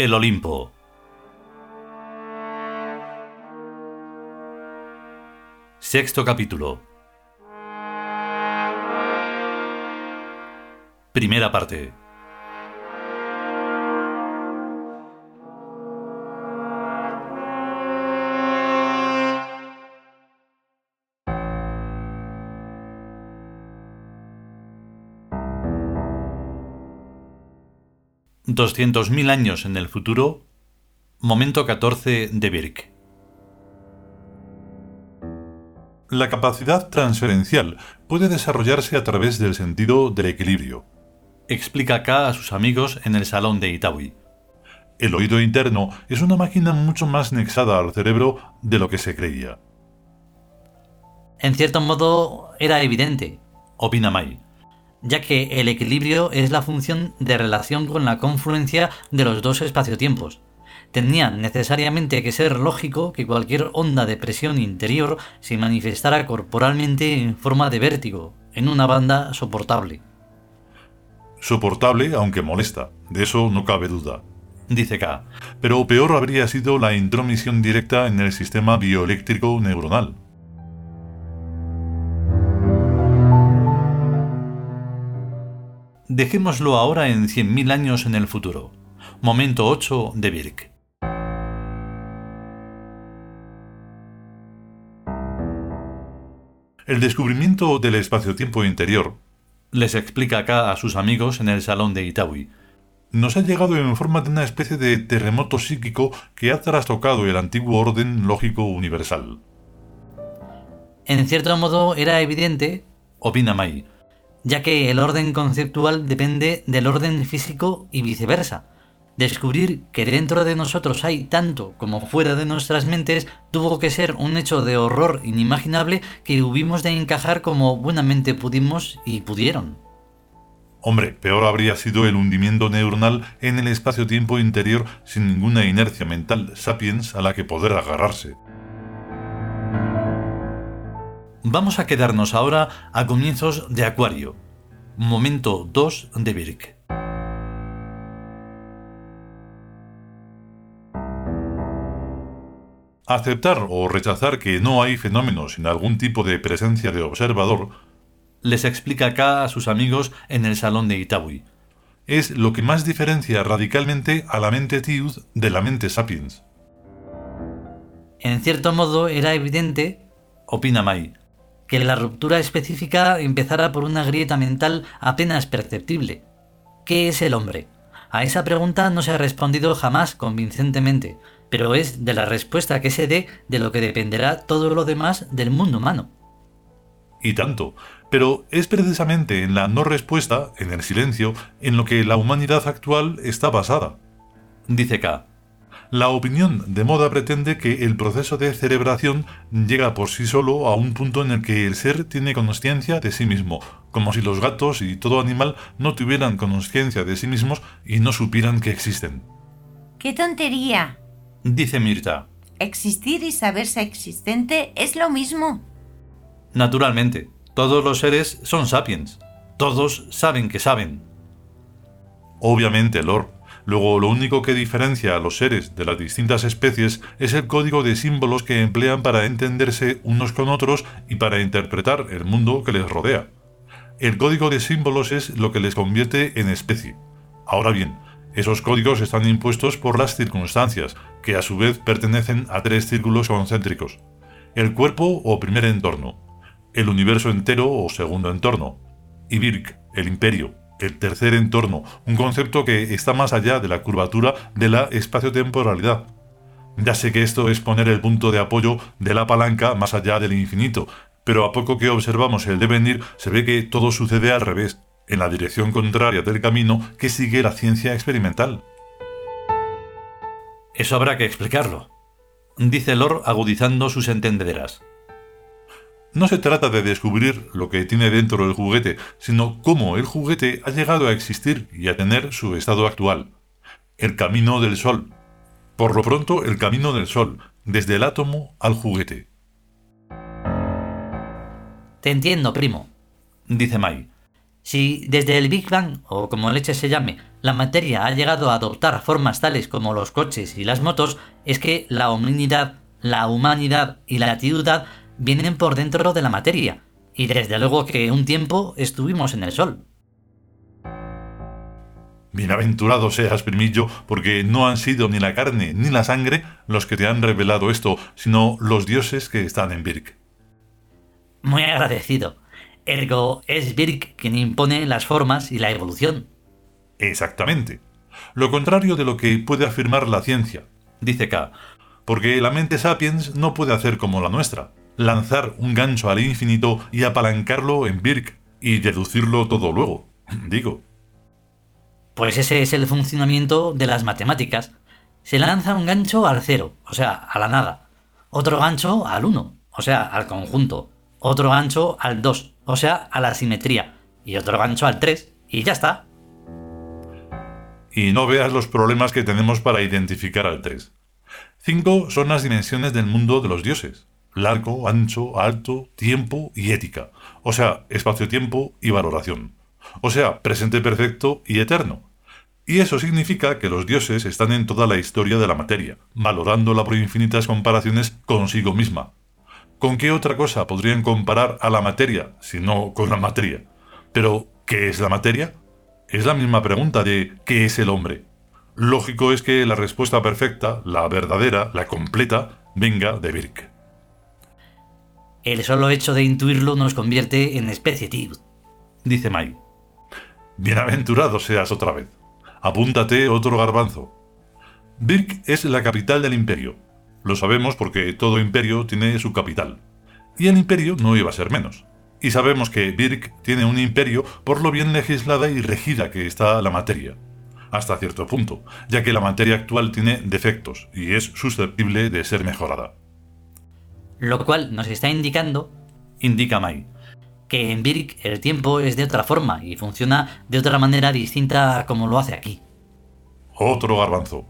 El Olimpo. Sexto capítulo. Primera parte. Doscientos mil años en el futuro. Momento 14 de Birk. La capacidad transferencial puede desarrollarse a través del sentido del equilibrio. Explica K a sus amigos en el salón de Itaúi. El oído interno es una máquina mucho más nexada al cerebro de lo que se creía. En cierto modo era evidente, Opina Mai. Ya que el equilibrio es la función de relación con la confluencia de los dos espaciotiempos. Tenía necesariamente que ser lógico que cualquier onda de presión interior se manifestara corporalmente en forma de vértigo, en una banda soportable. Soportable aunque molesta, de eso no cabe duda. Dice K. Pero peor habría sido la intromisión directa en el sistema bioeléctrico neuronal. Dejémoslo ahora en 100.000 años en el futuro. Momento 8 de Birk. El descubrimiento del espacio-tiempo interior, les explica acá a sus amigos en el salón de Itaúi, nos ha llegado en forma de una especie de terremoto psíquico que ha trastocado el antiguo orden lógico universal. En cierto modo era evidente, Opina Mai. Ya que el orden conceptual depende del orden físico y viceversa. Descubrir que dentro de nosotros hay tanto como fuera de nuestras mentes tuvo que ser un hecho de horror inimaginable que hubimos de encajar como buenamente pudimos y pudieron. Hombre, peor habría sido el hundimiento neuronal en el espacio-tiempo interior sin ninguna inercia mental sapiens a la que poder agarrarse. Vamos a quedarnos ahora a comienzos de Acuario. Momento 2 de Birk. Aceptar o rechazar que no hay fenómenos sin algún tipo de presencia de observador, les explica acá a sus amigos en el salón de Itaúi, es lo que más diferencia radicalmente a la mente Tiud de la mente Sapiens. En cierto modo era evidente, Opina Mai. Que la ruptura específica empezara por una grieta mental apenas perceptible. ¿Qué es el hombre? A esa pregunta no se ha respondido jamás convincentemente, pero es de la respuesta que se dé de lo que dependerá todo lo demás del mundo humano. Y tanto. Pero es precisamente en la no respuesta, en el silencio, en lo que la humanidad actual está basada. Dice K. La opinión de moda pretende que el proceso de cerebración llega por sí solo a un punto en el que el ser tiene conciencia de sí mismo, como si los gatos y todo animal no tuvieran conciencia de sí mismos y no supieran que existen. ¡Qué tontería! Dice Mirta. Existir y saberse existente es lo mismo. Naturalmente, todos los seres son sapiens. Todos saben que saben. Obviamente, Lord. Luego, lo único que diferencia a los seres de las distintas especies es el código de símbolos que emplean para entenderse unos con otros y para interpretar el mundo que les rodea. El código de símbolos es lo que les convierte en especie. Ahora bien, esos códigos están impuestos por las circunstancias, que a su vez pertenecen a tres círculos concéntricos. El cuerpo o primer entorno, el universo entero o segundo entorno, y Birk, el imperio, el tercer entorno, un concepto que está más allá de la curvatura de la espaciotemporalidad. Ya sé que esto es poner el punto de apoyo de la palanca más allá del infinito, pero a poco que observamos el devenir se ve que todo sucede al revés, en la dirección contraria del camino que sigue la ciencia experimental. Eso habrá que explicarlo, dice Lord agudizando sus entendederas. No se trata de descubrir lo que tiene dentro el juguete, sino cómo el juguete ha llegado a existir y a tener su estado actual. El camino del sol. Por lo pronto, el camino del sol, desde el átomo al juguete. Te entiendo, primo. Dice Mai. Si desde el Big Bang, o como leche se llame, la materia ha llegado a adoptar formas tales como los coches y las motos, es que la humanidad, la humanidad y la actividad vienen por dentro de la materia, y desde luego que un tiempo estuvimos en el Sol. Bienaventurado seas, primillo, porque no han sido ni la carne ni la sangre los que te han revelado esto, sino los dioses que están en Birk. Muy agradecido. Ergo es Birk quien impone las formas y la evolución. Exactamente. Lo contrario de lo que puede afirmar la ciencia, dice K, porque la mente sapiens no puede hacer como la nuestra, lanzar un gancho al infinito y apalancarlo en Birk y deducirlo todo luego. Digo. Pues ese es el funcionamiento de las matemáticas. Se lanza un gancho al cero, o sea, a la nada. Otro gancho al uno, o sea, al conjunto. Otro gancho al 2, o sea, a la simetría. Y otro gancho al 3, y ya está. Y no veas los problemas que tenemos para identificar al 3. 5 son las dimensiones del mundo de los dioses. Largo, ancho, alto, tiempo y ética. O sea, espacio-tiempo y valoración. O sea, presente perfecto y eterno. Y eso significa que los dioses están en toda la historia de la materia, valorándola por infinitas comparaciones consigo misma. ¿Con qué otra cosa podrían comparar a la materia si no con la materia? Pero, ¿qué es la materia? Es la misma pregunta de ¿qué es el hombre? Lógico es que la respuesta perfecta, la verdadera, la completa, venga de Birk. El solo hecho de intuirlo nos convierte en especie, tío, dice Mai. Bienaventurado seas otra vez. Apúntate otro garbanzo. Birk es la capital del imperio. Lo sabemos porque todo imperio tiene su capital. Y el imperio no iba a ser menos y sabemos que Birk tiene un imperio por lo bien legislada y regida que está la materia. Hasta cierto punto, ya que la materia actual tiene defectos y es susceptible de ser mejorada. Lo cual nos está indicando, indica Mai, que en Birk el tiempo es de otra forma y funciona de otra manera distinta a como lo hace aquí. Otro garbanzo.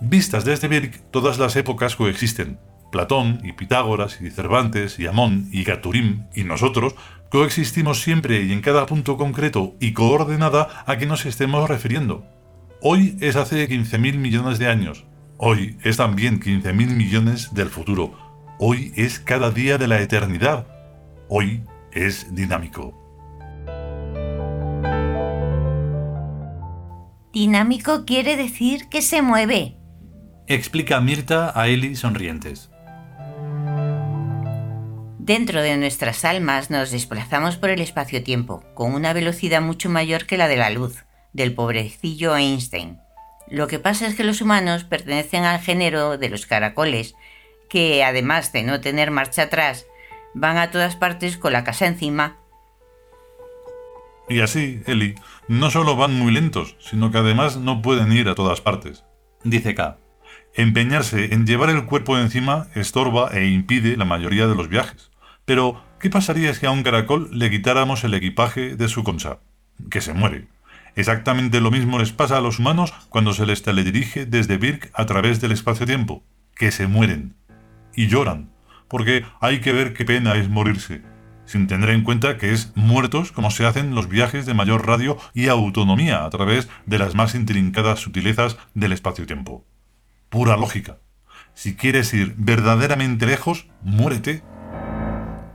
Vistas desde Birk, todas las épocas coexisten, Platón y Pitágoras y Cervantes y Amón y Gaturim y nosotros coexistimos siempre y en cada punto concreto y coordenada a que nos estemos refiriendo. Hoy es hace 15.000 millones de años. Hoy es también 15.000 millones del futuro. Hoy es cada día de la eternidad. Hoy es dinámico. Dinámico quiere decir que se mueve. Explica Mirta a Eli sonrientes. Dentro de nuestras almas nos desplazamos por el espacio-tiempo, con una velocidad mucho mayor que la de la luz, del pobrecillo Einstein. Lo que pasa es que los humanos pertenecen al género de los caracoles, que además de no tener marcha atrás, van a todas partes con la casa encima. Y así, Eli, no solo van muy lentos, sino que además no pueden ir a todas partes. Dice K. Empeñarse en llevar el cuerpo encima estorba e impide la mayoría de los viajes. Pero, ¿qué pasaría si a un caracol le quitáramos el equipaje de su concha? Que se muere. Exactamente lo mismo les pasa a los humanos cuando se les teledirige desde Birk a través del espacio-tiempo. Que se mueren. Y lloran. Porque hay que ver qué pena es morirse. Sin tener en cuenta que es muertos como se hacen los viajes de mayor radio y autonomía a través de las más intrincadas sutilezas del espacio-tiempo. Pura lógica. Si quieres ir verdaderamente lejos, muérete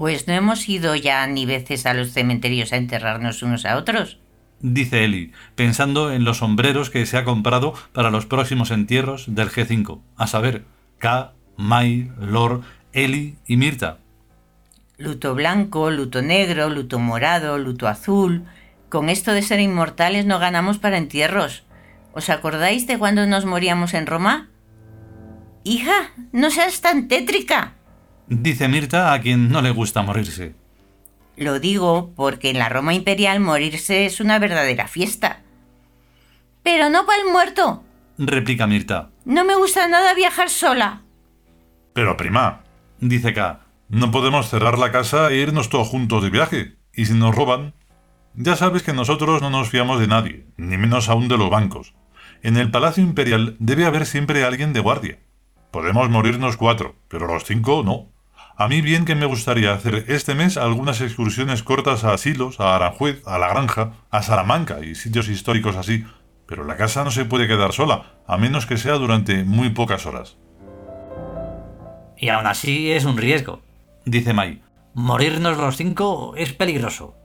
pues no hemos ido ya ni veces a los cementerios a enterrarnos unos a otros. Dice Eli, pensando en los sombreros que se ha comprado para los próximos entierros del G5, a saber, K, Mai, Lor, Eli y Mirta. Luto blanco, luto negro, luto morado, luto azul. Con esto de ser inmortales no ganamos para entierros. ¿Os acordáis de cuando nos moríamos en Roma? Hija, no seas tan tétrica dice Mirta a quien no le gusta morirse. Lo digo porque en la Roma imperial morirse es una verdadera fiesta. Pero no para el muerto, replica Mirta. No me gusta nada viajar sola. Pero prima, dice K, no podemos cerrar la casa e irnos todos juntos de viaje. ¿Y si nos roban? Ya sabes que nosotros no nos fiamos de nadie, ni menos aún de los bancos. En el Palacio Imperial debe haber siempre alguien de guardia. Podemos morirnos cuatro, pero los cinco no. A mí bien que me gustaría hacer este mes algunas excursiones cortas a Asilos, a Aranjuez, a La Granja, a Salamanca y sitios históricos así, pero la casa no se puede quedar sola, a menos que sea durante muy pocas horas. Y aún así es un riesgo, dice Mai. Morirnos los cinco es peligroso.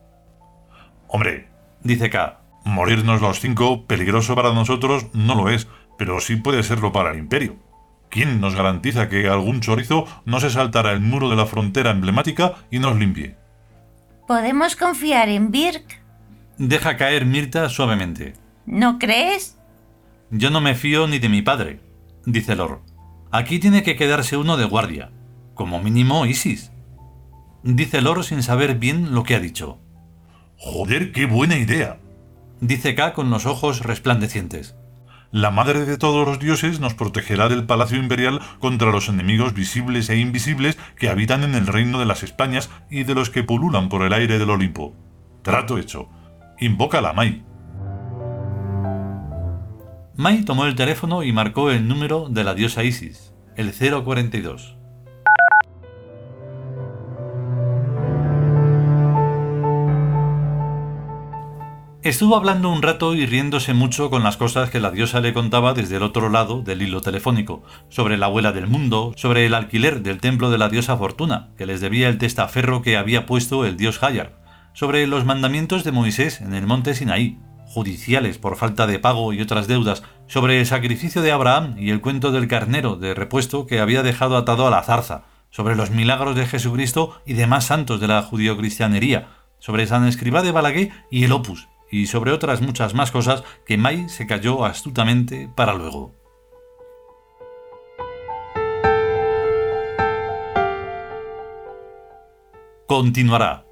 Hombre, dice K, morirnos los cinco, peligroso para nosotros, no lo es, pero sí puede serlo para el imperio. ¿Quién nos garantiza que algún chorizo no se saltará el muro de la frontera emblemática y nos limpie? ¿Podemos confiar en Birk? Deja caer Mirta suavemente. ¿No crees? Yo no me fío ni de mi padre, dice Lor. Aquí tiene que quedarse uno de guardia. Como mínimo Isis. Dice Lor sin saber bien lo que ha dicho. Joder, qué buena idea. Dice K con los ojos resplandecientes. La madre de todos los dioses nos protegerá del palacio imperial contra los enemigos visibles e invisibles que habitan en el reino de las Españas y de los que pululan por el aire del Olimpo. Trato hecho. Invoca a la Mai. Mai tomó el teléfono y marcó el número de la diosa Isis, el 042. Estuvo hablando un rato y riéndose mucho con las cosas que la diosa le contaba desde el otro lado del hilo telefónico, sobre la abuela del mundo, sobre el alquiler del templo de la diosa Fortuna, que les debía el testaferro que había puesto el dios Hayar, sobre los mandamientos de Moisés en el monte Sinaí, judiciales por falta de pago y otras deudas, sobre el sacrificio de Abraham y el cuento del carnero de repuesto que había dejado atado a la zarza, sobre los milagros de Jesucristo y demás santos de la judio-cristianería, sobre San Escribá de Balaguer y el Opus, y sobre otras muchas más cosas que Mai se cayó astutamente para luego. Continuará.